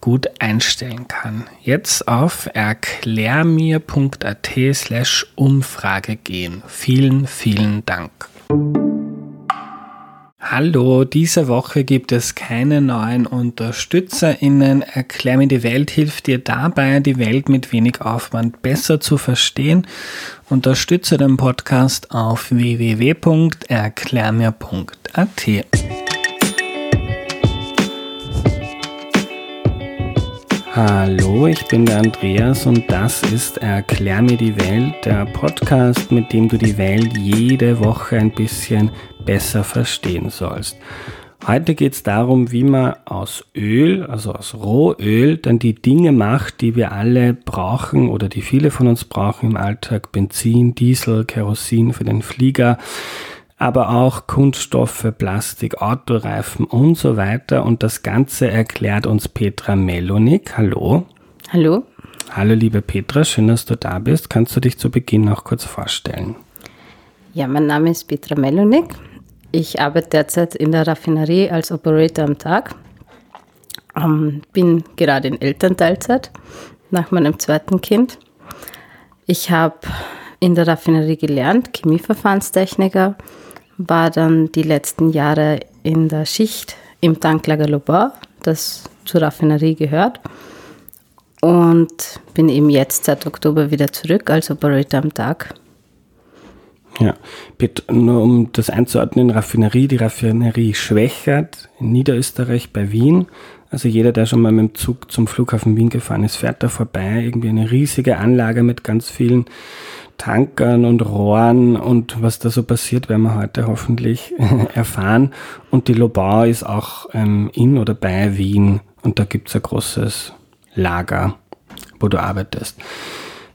gut einstellen kann. Jetzt auf erklärmir.at slash Umfrage gehen. Vielen, vielen Dank. Hallo, diese Woche gibt es keine neuen UnterstützerInnen. Erklär mir die Welt hilft dir dabei, die Welt mit wenig Aufwand besser zu verstehen. Unterstütze den Podcast auf www.erklärmir.at. Hallo, ich bin der Andreas und das ist Erklär mir die Welt, der Podcast, mit dem du die Welt jede Woche ein bisschen besser verstehen sollst. Heute geht es darum, wie man aus Öl, also aus Rohöl, dann die Dinge macht, die wir alle brauchen oder die viele von uns brauchen im Alltag. Benzin, Diesel, Kerosin für den Flieger, aber auch Kunststoffe, Plastik, Autoreifen und so weiter. Und das Ganze erklärt uns Petra Melonik. Hallo. Hallo. Hallo, liebe Petra, schön, dass du da bist. Kannst du dich zu Beginn noch kurz vorstellen? Ja, mein Name ist Petra Melonik. Ich arbeite derzeit in der Raffinerie als Operator am Tag. Ähm, bin gerade in Elternteilzeit nach meinem zweiten Kind. Ich habe in der Raffinerie gelernt, Chemieverfahrenstechniker war dann die letzten Jahre in der Schicht im Tanklager Lobau, das zur Raffinerie gehört. Und bin eben jetzt seit Oktober wieder zurück als Operator am Tag. Ja, nur um das einzuordnen, Raffinerie, die Raffinerie Schwächert in Niederösterreich bei Wien. Also jeder, der schon mal mit dem Zug zum Flughafen Wien gefahren ist, fährt da vorbei. Irgendwie eine riesige Anlage mit ganz vielen Tankern und Rohren und was da so passiert, werden wir heute hoffentlich erfahren. Und die Lobau ist auch ähm, in oder bei Wien und da gibt's ein großes Lager, wo du arbeitest.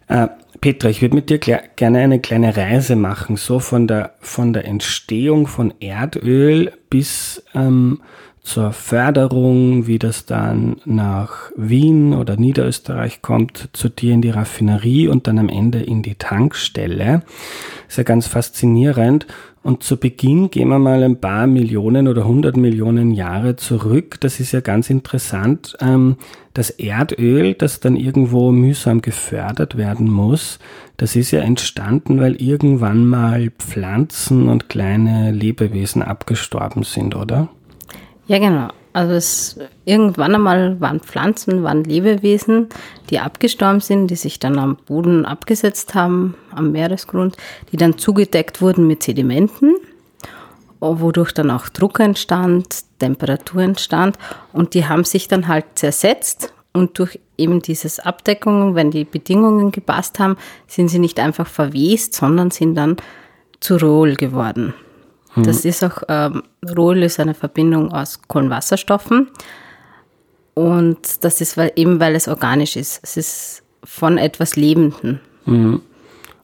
Äh, Petra, ich würde mit dir gerne eine kleine Reise machen, so von der, von der Entstehung von Erdöl bis ähm, zur Förderung, wie das dann nach Wien oder Niederösterreich kommt, zu dir in die Raffinerie und dann am Ende in die Tankstelle. Ist ja ganz faszinierend. Und zu Beginn gehen wir mal ein paar Millionen oder hundert Millionen Jahre zurück. Das ist ja ganz interessant. Ähm, das Erdöl, das dann irgendwo mühsam gefördert werden muss, das ist ja entstanden, weil irgendwann mal Pflanzen und kleine Lebewesen abgestorben sind, oder? Ja, genau. Also es, irgendwann einmal waren Pflanzen, waren Lebewesen, die abgestorben sind, die sich dann am Boden abgesetzt haben, am Meeresgrund, die dann zugedeckt wurden mit Sedimenten, wodurch dann auch Druck entstand, Temperatur entstand und die haben sich dann halt zersetzt und durch eben dieses Abdeckungen, wenn die Bedingungen gepasst haben, sind sie nicht einfach verwest, sondern sind dann zu Rohl geworden. Das ist auch, ähm, Rohl ist eine Verbindung aus Kohlenwasserstoffen. Und das ist weil, eben, weil es organisch ist. Es ist von etwas Lebenden. Mhm.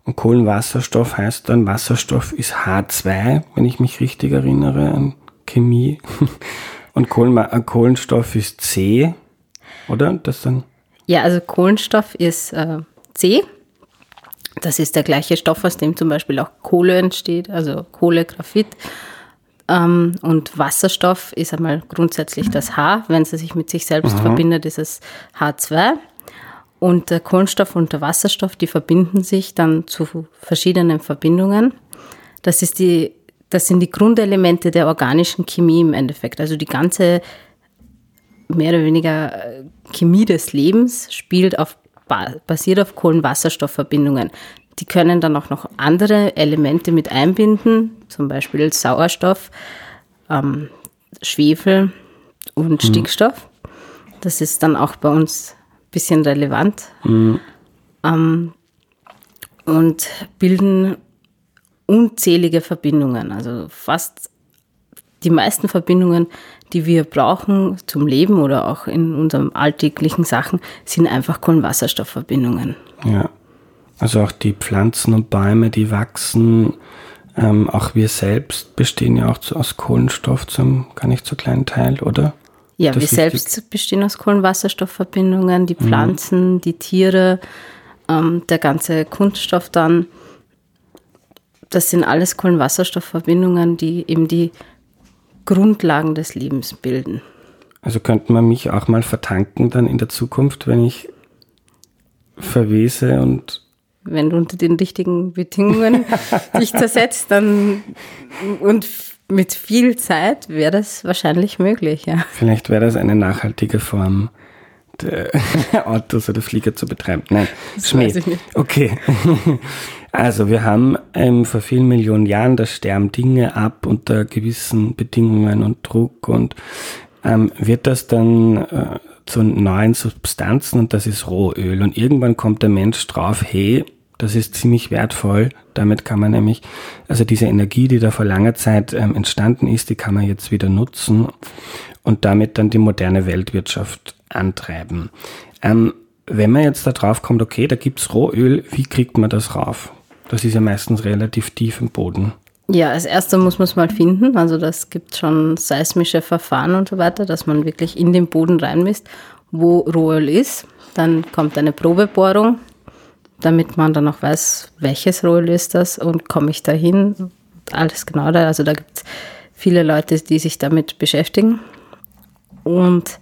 Und Kohlenwasserstoff heißt dann, Wasserstoff ist H2, wenn ich mich richtig erinnere an Chemie. Und äh, Kohlenstoff ist C, oder? Das dann? Ja, also Kohlenstoff ist äh, C das ist der gleiche Stoff, aus dem zum Beispiel auch Kohle entsteht, also Kohle, Graphit. Ähm, und Wasserstoff ist einmal grundsätzlich das H. Wenn es sich mit sich selbst Aha. verbindet, ist es H2. Und der Kohlenstoff und der Wasserstoff, die verbinden sich dann zu verschiedenen Verbindungen. Das, ist die, das sind die Grundelemente der organischen Chemie im Endeffekt. Also die ganze mehr oder weniger äh, Chemie des Lebens spielt auf basiert auf Kohlenwasserstoffverbindungen. Die können dann auch noch andere Elemente mit einbinden, zum Beispiel Sauerstoff, ähm, Schwefel und mhm. Stickstoff. Das ist dann auch bei uns ein bisschen relevant. Mhm. Ähm, und bilden unzählige Verbindungen, also fast die meisten Verbindungen, die wir brauchen zum Leben oder auch in unseren alltäglichen Sachen, sind einfach Kohlenwasserstoffverbindungen. Ja, also auch die Pflanzen und Bäume, die wachsen, ähm, auch wir selbst bestehen ja auch aus Kohlenstoff zum gar nicht so kleinen Teil, oder? Ja, das wir selbst bestehen aus Kohlenwasserstoffverbindungen, die mhm. Pflanzen, mhm. die Tiere, ähm, der ganze Kunststoff dann. Das sind alles Kohlenwasserstoffverbindungen, die eben die Grundlagen des Lebens bilden. Also könnte man mich auch mal vertanken dann in der Zukunft, wenn ich verwese und wenn du unter den richtigen Bedingungen dich zersetzt, dann und mit viel Zeit wäre das wahrscheinlich möglich, ja. Vielleicht wäre das eine nachhaltige Form, Autos oder Flieger zu betreiben. Nein, das Schmäh. Weiß ich nicht. Okay. Also wir haben ähm, vor vielen Millionen Jahren, da sterben Dinge ab unter gewissen Bedingungen und Druck und ähm, wird das dann äh, zu neuen Substanzen und das ist Rohöl. Und irgendwann kommt der Mensch drauf, hey, das ist ziemlich wertvoll. Damit kann man nämlich, also diese Energie, die da vor langer Zeit ähm, entstanden ist, die kann man jetzt wieder nutzen und damit dann die moderne Weltwirtschaft antreiben. Ähm, wenn man jetzt da drauf kommt, okay, da gibt's Rohöl, wie kriegt man das rauf? Das ist ja meistens relativ tief im Boden. Ja, als erster muss man es mal finden. Also das gibt schon seismische Verfahren und so weiter, dass man wirklich in den Boden reinmisst, wo Rohöl ist. Dann kommt eine Probebohrung, damit man dann auch weiß, welches Rohöl ist das und komme ich da hin. Alles genau da. Also da gibt es viele Leute, die sich damit beschäftigen. Und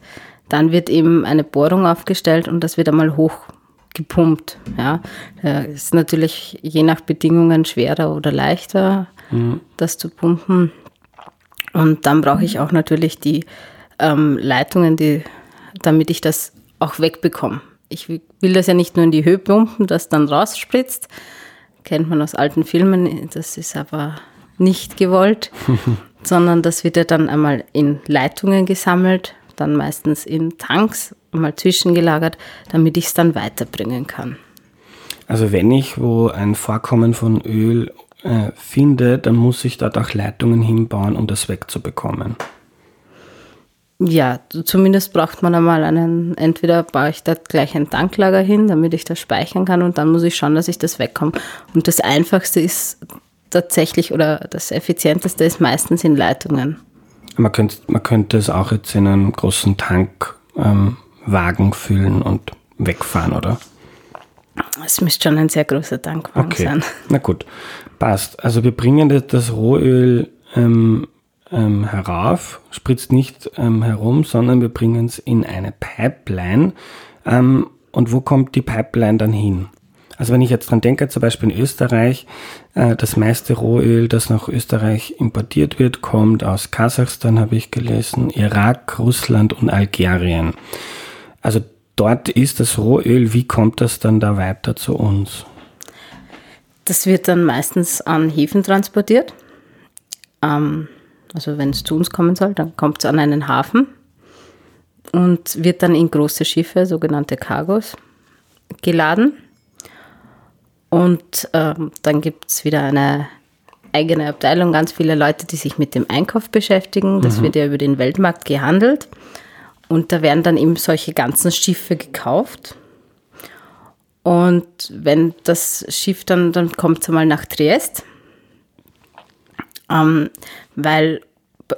dann wird eben eine Bohrung aufgestellt und das wird einmal hochgepumpt. Ja, das ist natürlich je nach Bedingungen schwerer oder leichter, mhm. das zu pumpen. Und dann brauche ich auch natürlich die ähm, Leitungen, die, damit ich das auch wegbekomme. Ich will das ja nicht nur in die Höhe pumpen, das dann rausspritzt. Kennt man aus alten Filmen, das ist aber nicht gewollt, sondern das wird ja dann einmal in Leitungen gesammelt dann meistens in Tanks mal zwischengelagert, damit ich es dann weiterbringen kann. Also wenn ich wo ein Vorkommen von Öl äh, finde, dann muss ich dort auch Leitungen hinbauen, um das wegzubekommen. Ja, zumindest braucht man einmal einen, entweder baue ich da gleich ein Tanklager hin, damit ich das speichern kann und dann muss ich schauen, dass ich das wegkomme. Und das Einfachste ist tatsächlich oder das Effizienteste ist meistens in Leitungen. Man könnte, man könnte es auch jetzt in einen großen Tankwagen ähm, füllen und wegfahren, oder? Es müsste schon ein sehr großer Tankwagen okay. sein. Na gut, passt. Also wir bringen das, Rohöl ähm, ähm, herauf, spritzt nicht ähm, herum, sondern wir bringen es in eine Pipeline. Ähm, und wo kommt die Pipeline dann hin? Also wenn ich jetzt dran denke, zum Beispiel in Österreich, äh, das meiste Rohöl, das nach Österreich importiert wird, kommt aus Kasachstan, habe ich gelesen, Irak, Russland und Algerien. Also dort ist das Rohöl, wie kommt das dann da weiter zu uns? Das wird dann meistens an Häfen transportiert. Ähm, also wenn es zu uns kommen soll, dann kommt es an einen Hafen und wird dann in große Schiffe, sogenannte Cargos, geladen. Und ähm, dann gibt es wieder eine eigene Abteilung, ganz viele Leute, die sich mit dem Einkauf beschäftigen. Das mhm. wird ja über den Weltmarkt gehandelt. Und da werden dann eben solche ganzen Schiffe gekauft. Und wenn das Schiff dann, dann kommt es einmal nach Triest, ähm, weil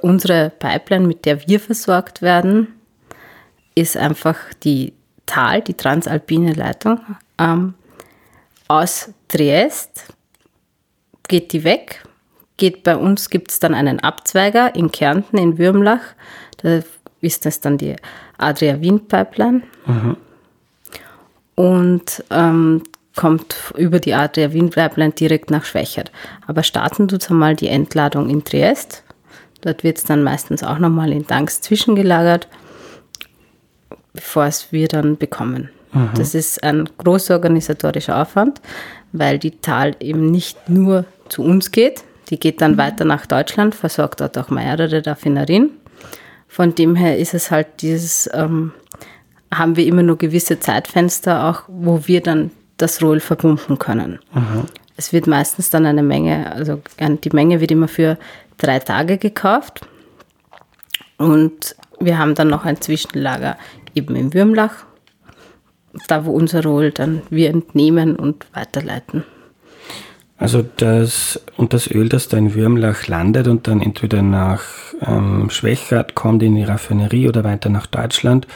unsere Pipeline, mit der wir versorgt werden, ist einfach die Tal, die transalpine Leitung, ähm, aus Triest geht die weg. Geht bei uns gibt es dann einen Abzweiger in Kärnten, in Würmlach. Da ist das dann die Adria-Wien-Pipeline. Mhm. Und ähm, kommt über die Adria-Wien-Pipeline direkt nach Schwächert. Aber starten tut einmal die Entladung in Triest. Dort wird es dann meistens auch nochmal in Tanks zwischengelagert, bevor es wir dann bekommen. Das ist ein großer organisatorischer Aufwand, weil die Tal eben nicht nur zu uns geht, die geht dann weiter nach Deutschland, versorgt dort auch mehrere Raffinerien. Von dem her ist es halt dieses, ähm, haben wir immer nur gewisse Zeitfenster auch, wo wir dann das Rohl verpumpen können. Mhm. Es wird meistens dann eine Menge, also die Menge wird immer für drei Tage gekauft. Und wir haben dann noch ein Zwischenlager eben im Würmlach, da wo unser Rohl dann wir entnehmen und weiterleiten. Also das und das Öl, das da in Würmlach landet und dann entweder nach ähm, Schwechat kommt in die Raffinerie oder weiter nach Deutschland,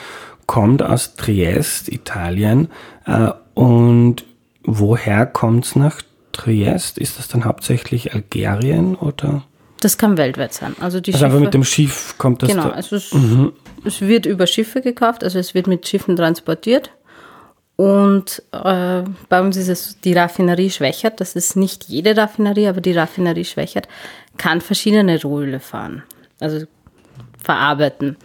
kommt aus Triest, Italien. Äh, und woher kommt es nach Triest? Ist das dann hauptsächlich Algerien oder? Das kann weltweit sein. Also, die also einfach mit dem Schiff kommt das Genau, da. also es, es wird über Schiffe gekauft, also es wird mit Schiffen transportiert. Und äh, bei uns ist es die Raffinerie Schwächert. Das ist nicht jede Raffinerie, aber die Raffinerie Schwächert kann verschiedene Rohöle fahren, also verarbeiten.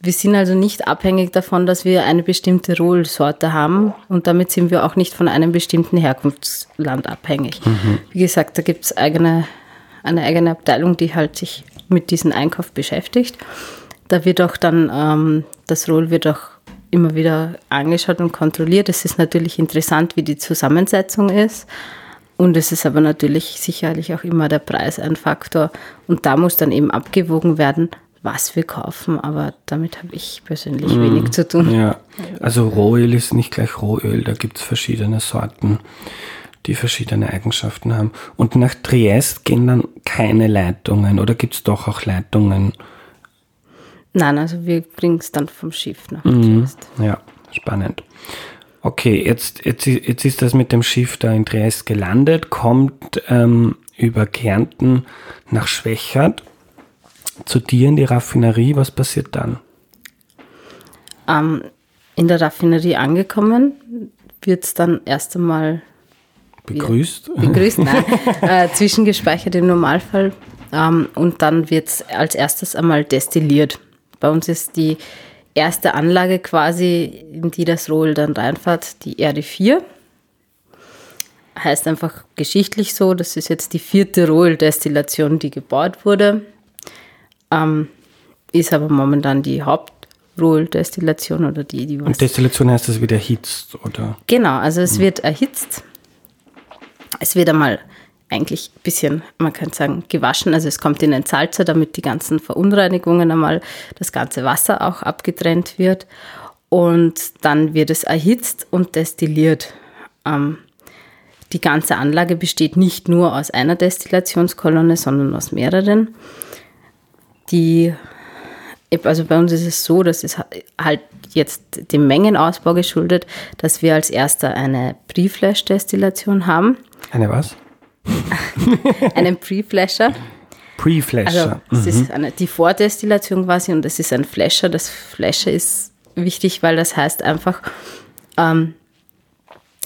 Wir sind also nicht abhängig davon, dass wir eine bestimmte Rohölsorte haben und damit sind wir auch nicht von einem bestimmten Herkunftsland abhängig. Wie gesagt, da gibt es eigene, eine eigene Abteilung, die halt sich mit diesem Einkauf beschäftigt. Da wird auch dann, ähm, das Rohl wird auch immer wieder angeschaut und kontrolliert. Es ist natürlich interessant, wie die Zusammensetzung ist. Und es ist aber natürlich sicherlich auch immer der Preis ein Faktor. Und da muss dann eben abgewogen werden, was wir kaufen. Aber damit habe ich persönlich wenig zu tun. Ja, also Rohöl ist nicht gleich Rohöl, da gibt es verschiedene Sorten, die verschiedene Eigenschaften haben. Und nach Triest gehen dann keine Leitungen oder gibt es doch auch Leitungen? Nein, also wir bringen es dann vom Schiff nach Mhm. Triest. Ja, spannend. Okay, jetzt, jetzt, jetzt ist das mit dem Schiff da in Triest gelandet, kommt ähm, über Kärnten nach Schwächert zu dir in die Raffinerie. Was passiert dann? Ähm, in der Raffinerie angekommen, wird es dann erst einmal Begrüßt? begrüßt, nein, äh, zwischengespeichert im Normalfall. Ähm, und dann wird es als erstes einmal destilliert. Bei uns ist die erste Anlage quasi, in die das Rohl dann reinfährt, die RD4. Heißt einfach geschichtlich so, das ist jetzt die vierte Rohldestillation, die gebaut wurde. Ähm, ist aber momentan die Hauptrohldestillation oder die, die was Und Destillation heißt, es wird erhitzt, oder? Genau, also es wird erhitzt. Es wird einmal eigentlich ein bisschen, man kann sagen, gewaschen. Also es kommt in den Salzer, damit die ganzen Verunreinigungen einmal, das ganze Wasser auch abgetrennt wird. Und dann wird es erhitzt und destilliert. Ähm, die ganze Anlage besteht nicht nur aus einer Destillationskolonne, sondern aus mehreren. Die, also bei uns ist es so, dass es halt jetzt dem Mengenausbau geschuldet, dass wir als erster eine Pre-Flash-Destillation haben. Eine was? Einen Pre-Flasher. Pre-Flasher. Also das ist eine, die Vordestillation quasi und das ist ein Flasher. Das Flasher ist wichtig, weil das heißt einfach, ähm,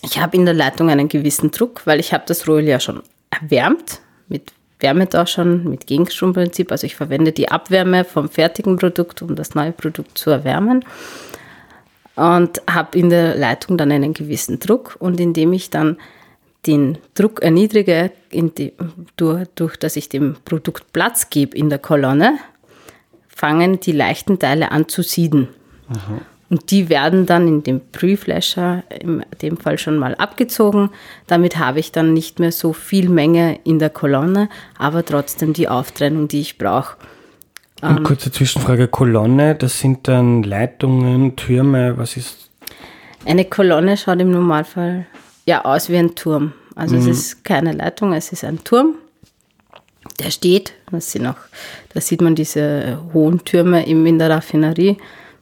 ich habe in der Leitung einen gewissen Druck, weil ich habe das Rohöl ja schon erwärmt mit Wärmetauschern, mit Gegenstromprinzip. Also ich verwende die Abwärme vom fertigen Produkt, um das neue Produkt zu erwärmen. Und habe in der Leitung dann einen gewissen Druck. Und indem ich dann den Druck erniedrige, die, durch, durch dass ich dem Produkt Platz gebe in der Kolonne, fangen die leichten Teile an zu sieden. Und die werden dann in dem Pre-Flasher, in dem Fall schon mal abgezogen. Damit habe ich dann nicht mehr so viel Menge in der Kolonne, aber trotzdem die Auftrennung, die ich brauche. Und kurze Zwischenfrage, Kolonne, das sind dann Leitungen, Türme, was ist? Eine Kolonne schaut im Normalfall ja aus wie ein Turm. Also es ist keine Leitung, es ist ein Turm. Der steht, das sind auch, da sieht man diese hohen Türme eben in der Raffinerie,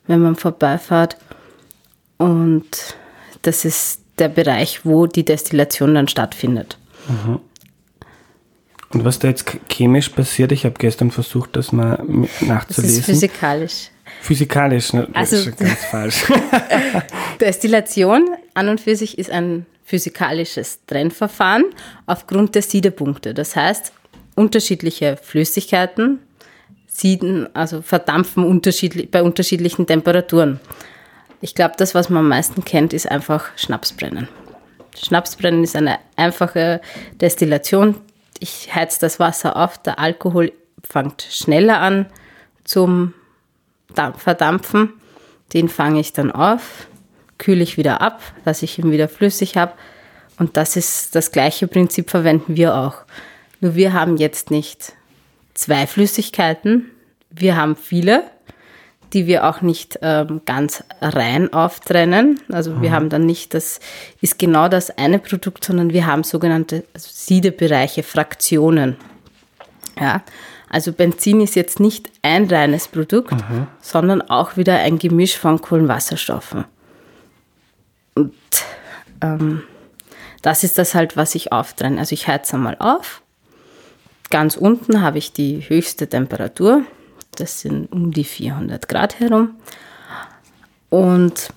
wenn man vorbeifährt. Und das ist der Bereich, wo die Destillation dann stattfindet. Und was da jetzt ch- chemisch passiert, ich habe gestern versucht, das mal mit Das nachzulesen. ist physikalisch. Physikalisch, ne? das Also- ist schon ganz falsch. Destillation an und für sich ist ein physikalisches Trennverfahren aufgrund der Siedepunkte. Das heißt, unterschiedliche Flüssigkeiten sieden, also verdampfen unterschiedlich, bei unterschiedlichen Temperaturen. Ich glaube, das, was man am meisten kennt, ist einfach Schnapsbrennen. Schnapsbrennen ist eine einfache Destillation. Ich heiz das Wasser auf, der Alkohol fängt schneller an zum Verdampfen. Den fange ich dann auf, kühle ich wieder ab, dass ich ihn wieder flüssig habe. Und das ist das gleiche Prinzip verwenden wir auch. Nur wir haben jetzt nicht zwei Flüssigkeiten, wir haben viele, die wir auch nicht ähm, ganz rein auftrennen. Also mhm. wir haben dann nicht, das ist genau das eine Produkt, sondern wir haben sogenannte Siedebereiche, Fraktionen. Ja, also Benzin ist jetzt nicht ein reines Produkt, mhm. sondern auch wieder ein Gemisch von Kohlenwasserstoffen. Und ähm, das ist das halt, was ich auftrenne. Also ich heize einmal auf. Ganz unten habe ich die höchste Temperatur. Das sind um die 400 Grad herum. Und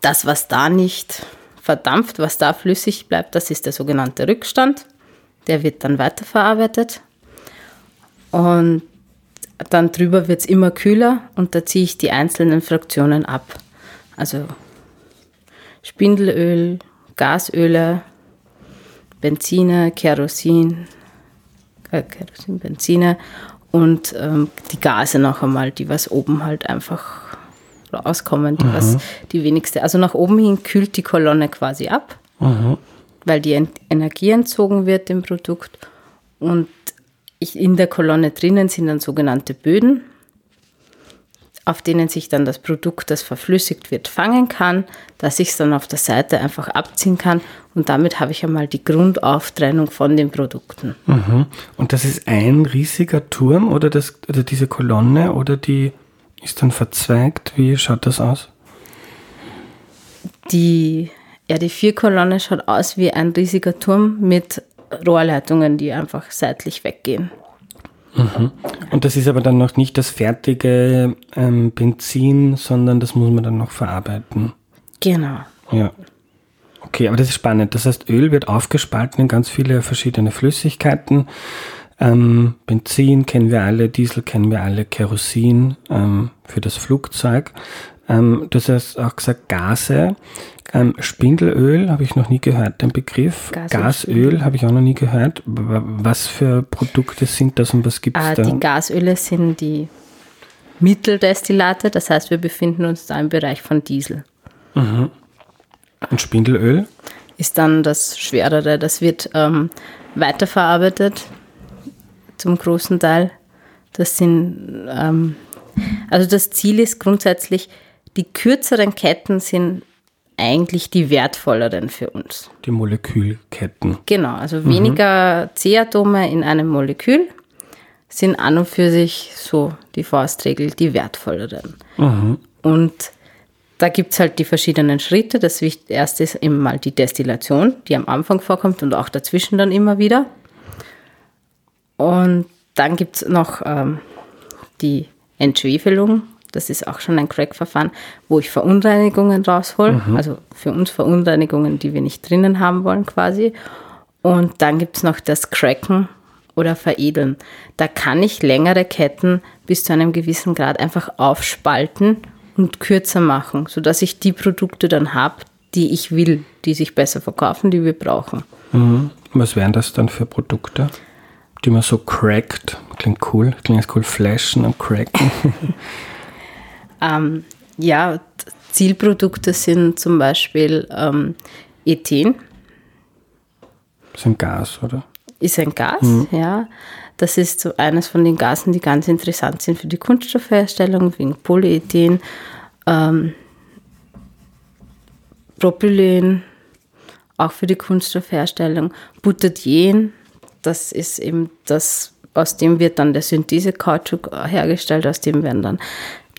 das, was da nicht verdampft, was da flüssig bleibt, das ist der sogenannte Rückstand. Der wird dann weiterverarbeitet. Und dann drüber wird es immer kühler und da ziehe ich die einzelnen Fraktionen ab. Also Spindelöl, Gasöle, Benzine, Kerosin, äh, Kerosin, Benzine und ähm, die Gase noch einmal, die was oben halt einfach rauskommen, die mhm. was die wenigste. Also nach oben hin kühlt die Kolonne quasi ab, mhm. weil die Energie entzogen wird dem Produkt und in der Kolonne drinnen sind dann sogenannte Böden auf denen sich dann das Produkt, das verflüssigt wird, fangen kann, dass ich es dann auf der Seite einfach abziehen kann und damit habe ich einmal die Grundauftrennung von den Produkten. Mhm. Und das ist ein riesiger Turm oder, das, oder diese Kolonne oder die ist dann verzweigt? Wie schaut das aus? Die, ja, die Vierkolonne schaut aus wie ein riesiger Turm mit Rohrleitungen, die einfach seitlich weggehen. Mhm. Und das ist aber dann noch nicht das fertige ähm, Benzin, sondern das muss man dann noch verarbeiten. Genau. Ja. Okay, aber das ist spannend. Das heißt, Öl wird aufgespalten in ganz viele verschiedene Flüssigkeiten. Ähm, Benzin kennen wir alle, Diesel kennen wir alle, Kerosin ähm, für das Flugzeug. Ähm, du hast auch gesagt Gase. Ähm, Spindelöl habe ich noch nie gehört, den Begriff. Gasöl, Gasöl habe ich auch noch nie gehört. Was für Produkte sind das und was gibt es ah, da? Die Gasöle sind die Mitteldestillate, das heißt, wir befinden uns da im Bereich von Diesel. Mhm. Und Spindelöl? Ist dann das Schwerere. Das wird ähm, weiterverarbeitet zum großen Teil. Das sind, ähm, also das Ziel ist grundsätzlich, die kürzeren Ketten sind eigentlich die wertvolleren für uns. Die Molekülketten. Genau, also mhm. weniger C-Atome in einem Molekül sind an und für sich so die Faustregel die wertvolleren. Mhm. Und da gibt es halt die verschiedenen Schritte. Das erste ist eben mal die Destillation, die am Anfang vorkommt und auch dazwischen dann immer wieder. Und dann gibt es noch ähm, die Entschwefelung, das ist auch schon ein Crack-Verfahren, wo ich Verunreinigungen raushole. Mhm. Also für uns Verunreinigungen, die wir nicht drinnen haben wollen quasi. Und dann gibt es noch das Cracken oder Veredeln. Da kann ich längere Ketten bis zu einem gewissen Grad einfach aufspalten und kürzer machen, sodass ich die Produkte dann habe, die ich will, die sich besser verkaufen, die wir brauchen. Mhm. Was wären das dann für Produkte, die man so crackt? Klingt cool, klingt cool, flashen und cracken. Ähm, ja, Zielprodukte sind zum Beispiel ähm, Ethen. Das ist ein Gas, oder? Ist ein Gas, mhm. ja. Das ist so eines von den Gasen, die ganz interessant sind für die Kunststoffherstellung, wegen Polyethen, ähm, Propylen, auch für die Kunststoffherstellung, Butadien, das ist eben das, aus dem wird dann der Synthese-Kautschuk hergestellt, aus dem werden dann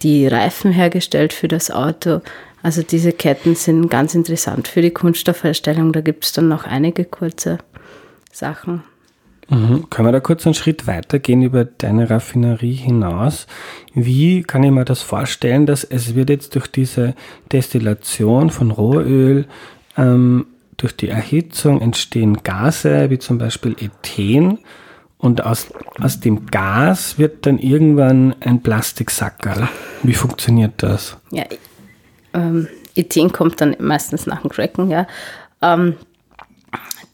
die Reifen hergestellt für das Auto. Also diese Ketten sind ganz interessant für die Kunststoffherstellung. Da gibt es dann noch einige kurze Sachen. Mhm. Können wir da kurz einen Schritt weitergehen über deine Raffinerie hinaus? Wie kann ich mir das vorstellen, dass es wird jetzt durch diese Destillation von Rohöl, ähm, durch die Erhitzung entstehen Gase, wie zum Beispiel Ethen, und aus, aus dem Gas wird dann irgendwann ein Plastiksackerl. Wie funktioniert das? Ja, ähm, Ethen kommt dann meistens nach dem Cracken, ja. Ähm,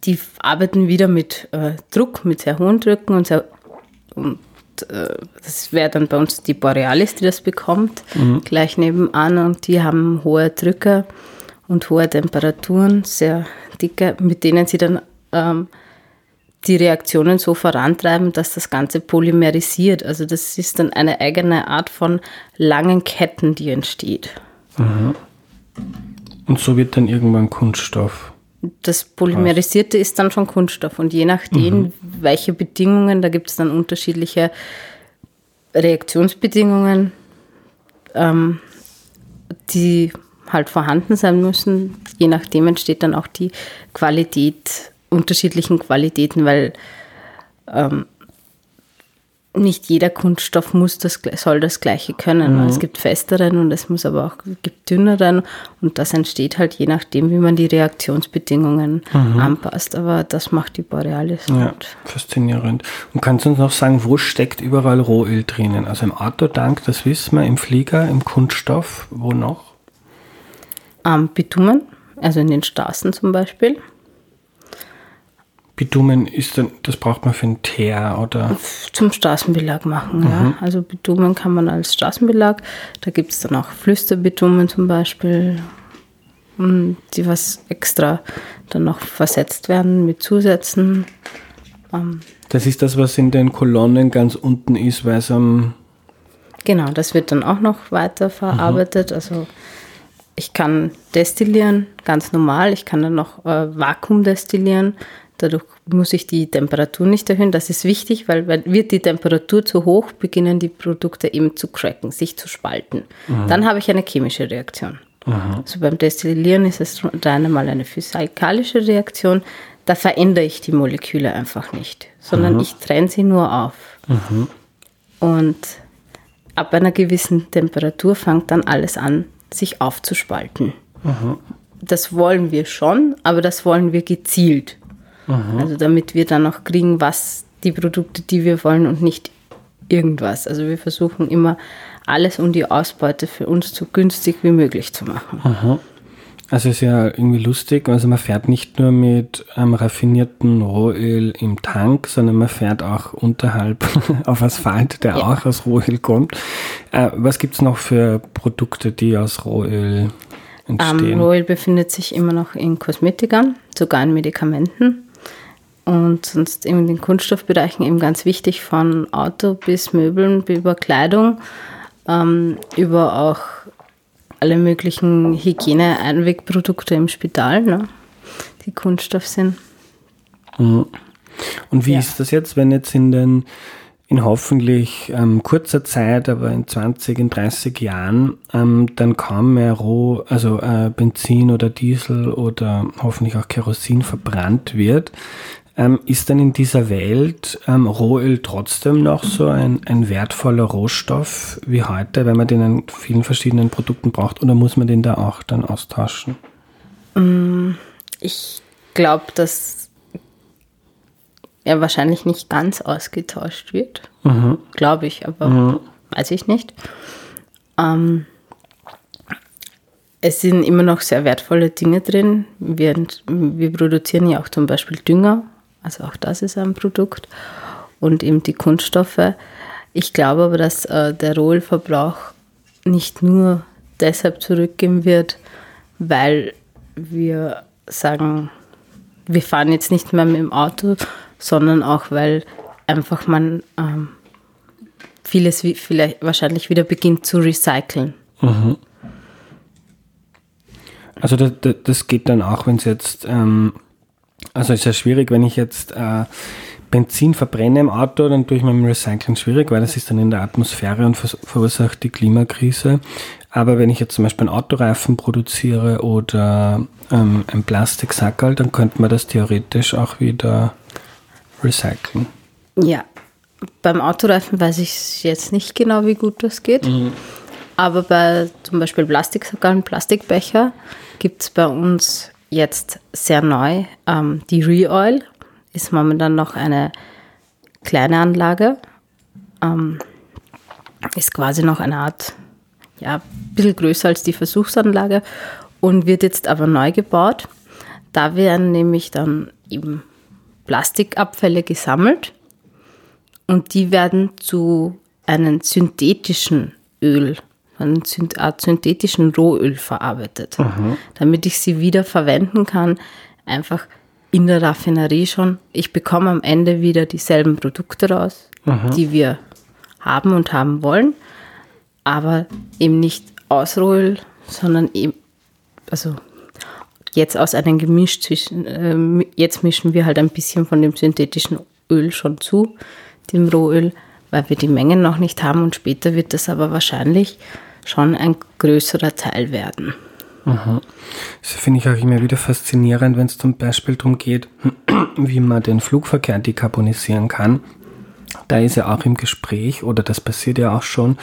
die arbeiten wieder mit äh, Druck, mit sehr hohen Drücken und, sehr, und äh, das wäre dann bei uns die Borealis, die das bekommt, mhm. gleich nebenan und die haben hohe Drücke und hohe Temperaturen, sehr dicke, mit denen sie dann ähm, die Reaktionen so vorantreiben, dass das Ganze polymerisiert. Also das ist dann eine eigene Art von langen Ketten, die entsteht. Mhm. Und so wird dann irgendwann Kunststoff. Das Polymerisierte ist dann schon Kunststoff und je nachdem, mhm. welche Bedingungen, da gibt es dann unterschiedliche Reaktionsbedingungen, ähm, die halt vorhanden sein müssen. Je nachdem entsteht dann auch die Qualität, unterschiedlichen Qualitäten, weil ähm, nicht jeder Kunststoff muss das, soll das Gleiche können. Mhm. Es gibt festeren und es muss aber auch gibt dünneren und das entsteht halt je nachdem, wie man die Reaktionsbedingungen mhm. anpasst. Aber das macht die Borealis. Ja, faszinierend. Und kannst du uns noch sagen, wo steckt überall Rohöl drinnen? Also im Autotank, das wissen wir, im Flieger, im Kunststoff, wo noch? Am Bitumen, also in den Straßen zum Beispiel. Bitumen ist dann, das braucht man für einen Teer oder? Zum Straßenbelag machen, mhm. ja. Also Bitumen kann man als Straßenbelag. Da gibt es dann auch Flüsterbitumen zum Beispiel, die was extra dann noch versetzt werden mit Zusätzen. Ähm, das ist das, was in den Kolonnen ganz unten ist, weil es am. Genau, das wird dann auch noch weiter verarbeitet. Mhm. Also ich kann destillieren, ganz normal. Ich kann dann noch äh, Vakuum destillieren. Dadurch muss ich die Temperatur nicht erhöhen. Das ist wichtig, weil wird die Temperatur zu hoch, beginnen die Produkte eben zu cracken, sich zu spalten. Mhm. Dann habe ich eine chemische Reaktion. Mhm. Also beim Destillieren ist es dann einmal eine physikalische Reaktion. Da verändere ich die Moleküle einfach nicht, sondern mhm. ich trenne sie nur auf. Mhm. Und ab einer gewissen Temperatur fängt dann alles an, sich aufzuspalten. Mhm. Das wollen wir schon, aber das wollen wir gezielt. Mhm. Also damit wir dann auch kriegen, was die Produkte, die wir wollen und nicht irgendwas. Also wir versuchen immer alles, um die Ausbeute für uns so günstig wie möglich zu machen. Mhm. Also ist ja irgendwie lustig, also man fährt nicht nur mit ähm, raffiniertem Rohöl im Tank, sondern man fährt auch unterhalb auf Asphalt, der ja. auch aus Rohöl kommt. Äh, was gibt es noch für Produkte, die aus Rohöl entstehen? Ähm, Rohöl befindet sich immer noch in Kosmetikern, sogar in Medikamenten. Und sonst in den Kunststoffbereichen eben ganz wichtig, von Auto bis Möbeln, über Kleidung, ähm, über auch alle möglichen Hygiene-Einwegprodukte im Spital, ne, die Kunststoff sind. Mhm. Und wie ja. ist das jetzt, wenn jetzt in den in hoffentlich ähm, kurzer Zeit, aber in 20, in 30 Jahren, ähm, dann kaum mehr Roh, also äh, Benzin oder Diesel oder hoffentlich auch Kerosin verbrannt wird, ähm, ist dann in dieser Welt ähm, Rohöl trotzdem noch so ein, ein wertvoller Rohstoff wie heute, wenn man den in vielen verschiedenen Produkten braucht, oder muss man den da auch dann austauschen? Mm, ich glaube, dass er wahrscheinlich nicht ganz ausgetauscht wird. Mhm. Glaube ich, aber mhm. weiß ich nicht. Ähm, es sind immer noch sehr wertvolle Dinge drin. Wir, wir produzieren ja auch zum Beispiel Dünger also auch das ist ein Produkt. Und eben die Kunststoffe. Ich glaube aber, dass äh, der Rohölverbrauch nicht nur deshalb zurückgehen wird, weil wir sagen, wir fahren jetzt nicht mehr mit dem Auto, sondern auch, weil einfach man ähm, vieles vielleicht wahrscheinlich wieder beginnt zu recyceln. Mhm. Also das, das, geht dann auch, wenn es jetzt ähm, also ist ja schwierig, wenn ich jetzt äh, Benzin verbrenne im Auto, dann tue ich mit dem Recycling schwierig, weil das ist dann in der Atmosphäre und verursacht die Klimakrise. Aber wenn ich jetzt zum Beispiel einen Autoreifen produziere oder ähm, ein Plastiksackerl, dann könnte man das theoretisch auch wieder recyceln. Ja, beim Autoreifen weiß ich jetzt nicht genau, wie gut das geht. Mhm. Aber bei zum Beispiel Plastiksackerl und Plastikbecher gibt es bei uns jetzt sehr neu. Ähm, die Reoil ist momentan noch eine kleine Anlage. Ähm, ist quasi noch eine Art ja, ein bisschen größer als die Versuchsanlage und wird jetzt aber neu gebaut. Da werden nämlich dann eben Plastikabfälle gesammelt und die werden zu einem synthetischen Öl, einer Art synthetischen Rohöl verarbeitet, mhm. damit ich sie wieder verwenden kann, einfach in der Raffinerie schon. Ich bekomme am Ende wieder dieselben Produkte raus, mhm. die wir haben und haben wollen, aber eben nicht aus Rohöl, sondern eben, also jetzt aus einem Gemisch zwischen, äh, jetzt mischen wir halt ein bisschen von dem synthetischen Öl schon zu, dem Rohöl, weil wir die Mengen noch nicht haben und später wird das aber wahrscheinlich schon ein größerer Teil werden. Mhm. Das finde ich auch immer wieder faszinierend, wenn es zum Beispiel darum geht, wie man den Flugverkehr dekarbonisieren kann. Da ist ja auch im Gespräch, oder das passiert ja auch schon,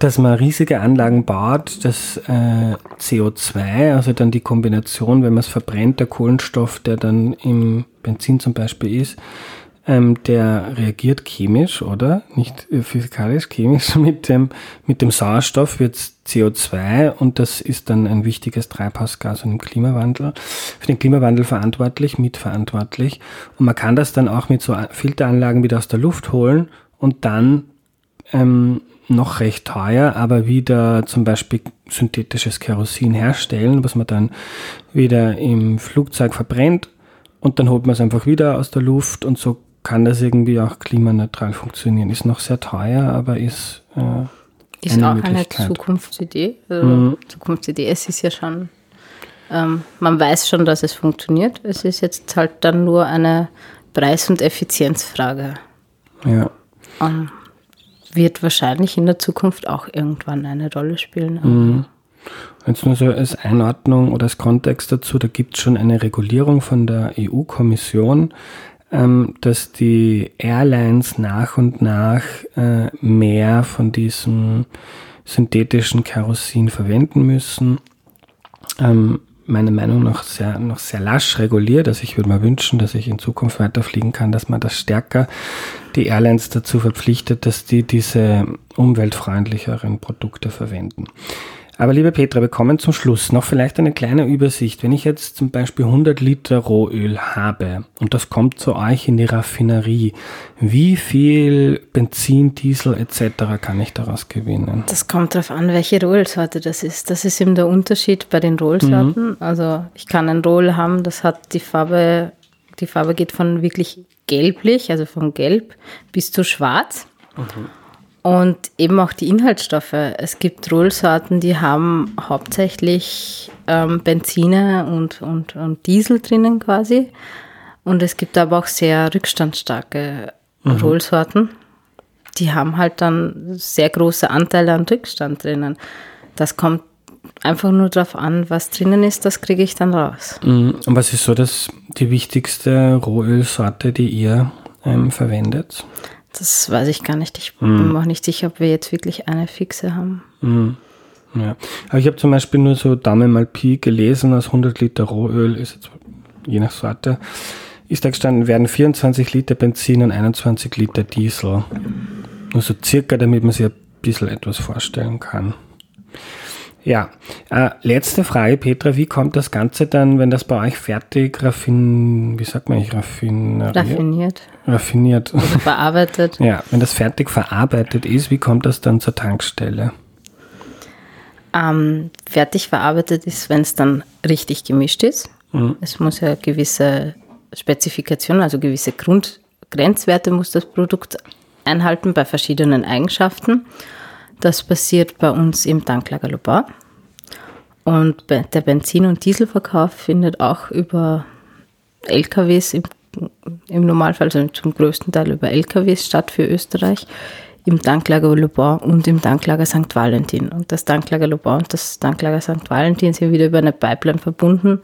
dass man riesige Anlagen baut, das äh, CO2, also dann die Kombination, wenn man es verbrennt, der Kohlenstoff, der dann im Benzin zum Beispiel ist, ähm, der reagiert chemisch, oder? Nicht äh, physikalisch, chemisch mit dem, mit dem Sauerstoff wird CO2 und das ist dann ein wichtiges Treibhausgas und im Klimawandel, für den Klimawandel verantwortlich, mitverantwortlich. Und man kann das dann auch mit so Filteranlagen wieder aus der Luft holen und dann ähm, noch recht teuer, aber wieder zum Beispiel synthetisches Kerosin herstellen, was man dann wieder im Flugzeug verbrennt und dann holt man es einfach wieder aus der Luft und so kann das irgendwie auch klimaneutral funktionieren. Ist noch sehr teuer, aber ist. Äh, ist eine auch eine Zukunftsidee. Also mhm. Zukunftsidee, es ist ja schon. Ähm, man weiß schon, dass es funktioniert. Es ist jetzt halt dann nur eine Preis- und Effizienzfrage. Ja. Um, wird wahrscheinlich in der Zukunft auch irgendwann eine Rolle spielen. Mhm. Jetzt nur so als Einordnung oder als Kontext dazu, da gibt es schon eine Regulierung von der EU-Kommission, ähm, dass die Airlines nach und nach äh, mehr von diesem synthetischen Kerosin verwenden müssen. Ähm, meiner Meinung nach sehr, noch sehr lasch reguliert. Also ich würde mir wünschen, dass ich in Zukunft weiterfliegen kann, dass man das stärker die Airlines dazu verpflichtet, dass die diese umweltfreundlicheren Produkte verwenden. Aber liebe Petra, wir kommen zum Schluss. Noch vielleicht eine kleine Übersicht. Wenn ich jetzt zum Beispiel 100 Liter Rohöl habe und das kommt zu euch in die Raffinerie, wie viel Benzin, Diesel etc. kann ich daraus gewinnen? Das kommt darauf an, welche Rohölsorte das ist. Das ist eben der Unterschied bei den Rohölsorten. Mhm. Also ich kann ein Rohöl haben, das hat die Farbe, die Farbe geht von wirklich gelblich, also von gelb bis zu schwarz. Mhm. Und eben auch die Inhaltsstoffe. Es gibt Rollsorten, die haben hauptsächlich ähm, Benzine und, und, und Diesel drinnen quasi. Und es gibt aber auch sehr rückstandsstarke mhm. Rollsorten. Die haben halt dann sehr große Anteile an Rückstand drinnen. Das kommt einfach nur darauf an, was drinnen ist, das kriege ich dann raus. Mhm. Und was ist so das, die wichtigste Rohölsorte, die ihr ähm, verwendet? Das weiß ich gar nicht. Ich bin mir auch nicht sicher, ob wir jetzt wirklich eine fixe haben. Mm. Ja. Aber ich habe zum Beispiel nur so Dame mal Pi gelesen, aus 100 Liter Rohöl, ist jetzt je nach Sorte, ist da gestanden, werden 24 Liter Benzin und 21 Liter Diesel. Nur so circa, damit man sich ein bisschen etwas vorstellen kann. Ja, äh, letzte Frage, Petra, wie kommt das Ganze dann, wenn das bei euch fertig raffin, wie sagt man eigentlich, raffineriert? Raffiniert. Raffiniert. Oder verarbeitet. ja, wenn das fertig verarbeitet ist, wie kommt das dann zur Tankstelle? Ähm, fertig verarbeitet ist, wenn es dann richtig gemischt ist. Mhm. Es muss ja gewisse Spezifikationen, also gewisse Grundgrenzwerte muss das Produkt einhalten bei verschiedenen Eigenschaften. Das passiert bei uns im Tanklager Lobau. Und der Benzin- und Dieselverkauf findet auch über LKWs im, im Normalfall, also zum größten Teil über LKWs statt für Österreich, im Tanklager Lobau und im Tanklager St. Valentin. Und das Tanklager Lobau und das Tanklager St. Valentin sind wieder über eine Pipeline verbunden.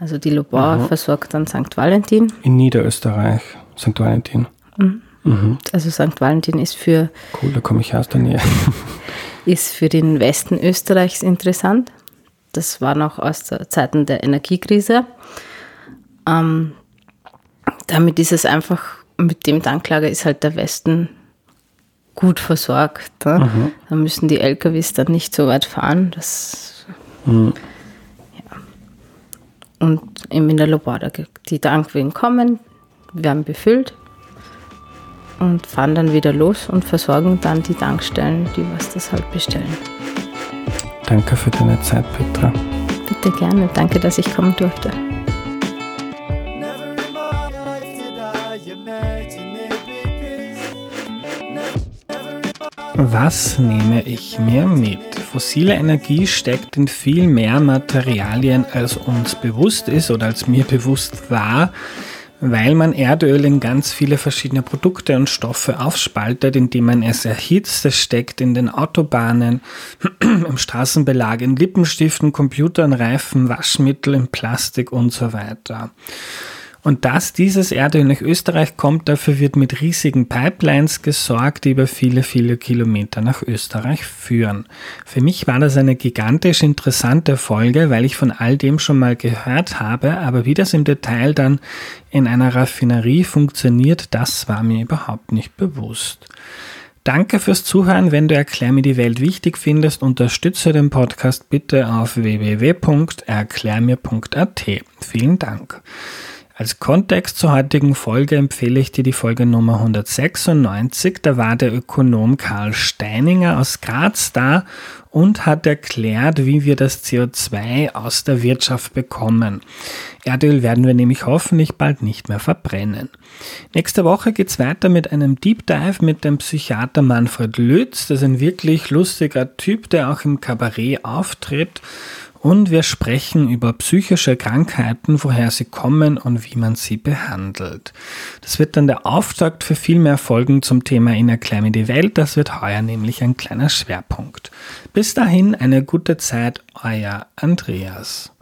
Also die Lobau mhm. versorgt dann St. Valentin. In Niederösterreich, St. Valentin. Mhm. Mhm. Also St. Valentin ist für. Cool, da komme ich aus der Nähe. ist für den Westen Österreichs interessant. Das war noch aus der Zeiten der Energiekrise. Ähm, damit ist es einfach, mit dem Tanklager ist halt der Westen gut versorgt. Ne? Mhm. Da müssen die LKWs dann nicht so weit fahren. Das, mhm. ja. Und eben in der Loboda, die Tankwegen kommen, werden befüllt und fahren dann wieder los und versorgen dann die Tankstellen, die was das halt bestellen. Danke für deine Zeit, Petra. Bitte gerne. Danke, dass ich kommen durfte. Was nehme ich mir mit? Fossile Energie steckt in viel mehr Materialien, als uns bewusst ist oder als mir bewusst war, weil man Erdöl in ganz viele verschiedene Produkte und Stoffe aufspaltet, indem man es erhitzt. Es steckt in den Autobahnen, im Straßenbelag, in Lippenstiften, Computern, Reifen, Waschmittel, in Plastik und so weiter. Und dass dieses Erdöl nach Österreich kommt, dafür wird mit riesigen Pipelines gesorgt, die über viele, viele Kilometer nach Österreich führen. Für mich war das eine gigantisch interessante Folge, weil ich von all dem schon mal gehört habe, aber wie das im Detail dann in einer Raffinerie funktioniert, das war mir überhaupt nicht bewusst. Danke fürs Zuhören. Wenn du Erklär mir die Welt wichtig findest, unterstütze den Podcast bitte auf www.erklärmir.at. Vielen Dank. Als Kontext zur heutigen Folge empfehle ich dir die Folge Nummer 196. Da war der Ökonom Karl Steininger aus Graz da und hat erklärt, wie wir das CO2 aus der Wirtschaft bekommen. Erdöl werden wir nämlich hoffentlich bald nicht mehr verbrennen. Nächste Woche geht's weiter mit einem Deep Dive mit dem Psychiater Manfred Lütz. Das ist ein wirklich lustiger Typ, der auch im Kabarett auftritt und wir sprechen über psychische Krankheiten, woher sie kommen und wie man sie behandelt. Das wird dann der Auftakt für viel mehr Folgen zum Thema In Erklär mir die Welt. Das wird heuer nämlich ein kleiner Schwerpunkt. Bis dahin eine gute Zeit, euer Andreas.